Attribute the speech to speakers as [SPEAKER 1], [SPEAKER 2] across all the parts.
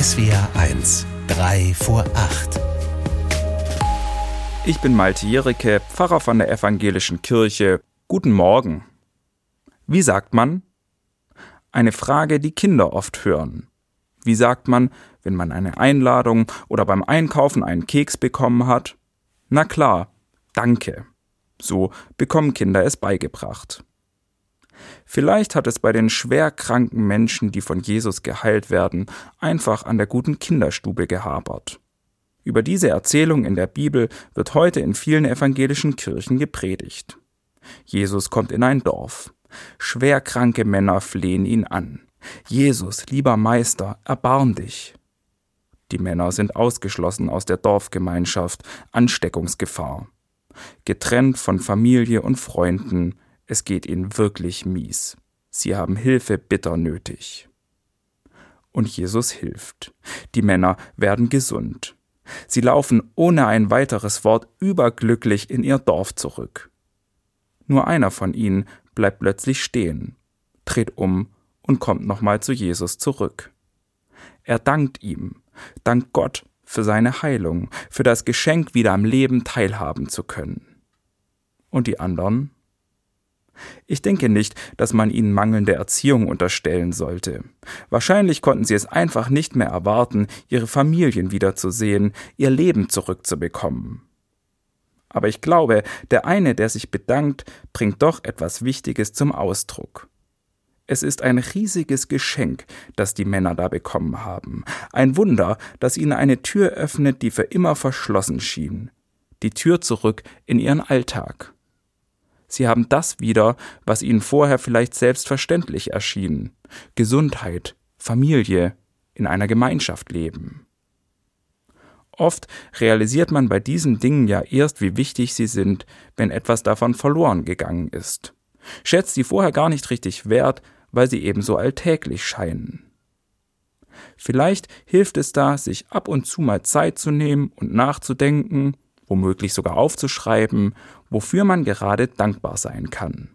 [SPEAKER 1] SWR 1, 3 vor 8.
[SPEAKER 2] Ich bin Malte Jericke, Pfarrer von der Evangelischen Kirche. Guten Morgen. Wie sagt man? Eine Frage, die Kinder oft hören. Wie sagt man, wenn man eine Einladung oder beim Einkaufen einen Keks bekommen hat? Na klar, danke. So bekommen Kinder es beigebracht. Vielleicht hat es bei den schwer kranken Menschen, die von Jesus geheilt werden, einfach an der guten Kinderstube gehabert. Über diese Erzählung in der Bibel wird heute in vielen evangelischen Kirchen gepredigt. Jesus kommt in ein Dorf. Schwerkranke Männer flehen ihn an. Jesus, lieber Meister, erbarm dich. Die Männer sind ausgeschlossen aus der Dorfgemeinschaft, Ansteckungsgefahr. Getrennt von Familie und Freunden, es geht ihnen wirklich mies. Sie haben Hilfe bitter nötig. Und Jesus hilft. Die Männer werden gesund. Sie laufen ohne ein weiteres Wort überglücklich in ihr Dorf zurück. Nur einer von ihnen bleibt plötzlich stehen, dreht um und kommt nochmal zu Jesus zurück. Er dankt ihm, dankt Gott für seine Heilung, für das Geschenk, wieder am Leben teilhaben zu können. Und die anderen? Ich denke nicht, dass man ihnen mangelnde Erziehung unterstellen sollte. Wahrscheinlich konnten sie es einfach nicht mehr erwarten, ihre Familien wiederzusehen, ihr Leben zurückzubekommen. Aber ich glaube, der eine, der sich bedankt, bringt doch etwas Wichtiges zum Ausdruck. Es ist ein riesiges Geschenk, das die Männer da bekommen haben, ein Wunder, das ihnen eine Tür öffnet, die für immer verschlossen schien, die Tür zurück in ihren Alltag. Sie haben das wieder, was ihnen vorher vielleicht selbstverständlich erschien. Gesundheit, Familie, in einer Gemeinschaft leben. Oft realisiert man bei diesen Dingen ja erst, wie wichtig sie sind, wenn etwas davon verloren gegangen ist. Schätzt sie vorher gar nicht richtig wert, weil sie ebenso alltäglich scheinen. Vielleicht hilft es da, sich ab und zu mal Zeit zu nehmen und nachzudenken, womöglich sogar aufzuschreiben, wofür man gerade dankbar sein kann.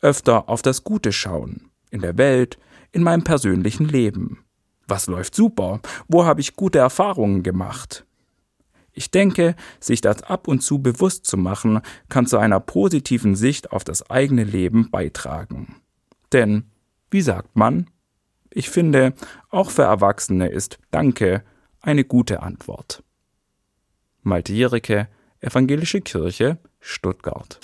[SPEAKER 2] Öfter auf das Gute schauen, in der Welt, in meinem persönlichen Leben. Was läuft super? Wo habe ich gute Erfahrungen gemacht? Ich denke, sich das ab und zu bewusst zu machen, kann zu einer positiven Sicht auf das eigene Leben beitragen. Denn, wie sagt man? Ich finde, auch für Erwachsene ist Danke eine gute Antwort. Malte Jericke, Evangelische Kirche, Stuttgart.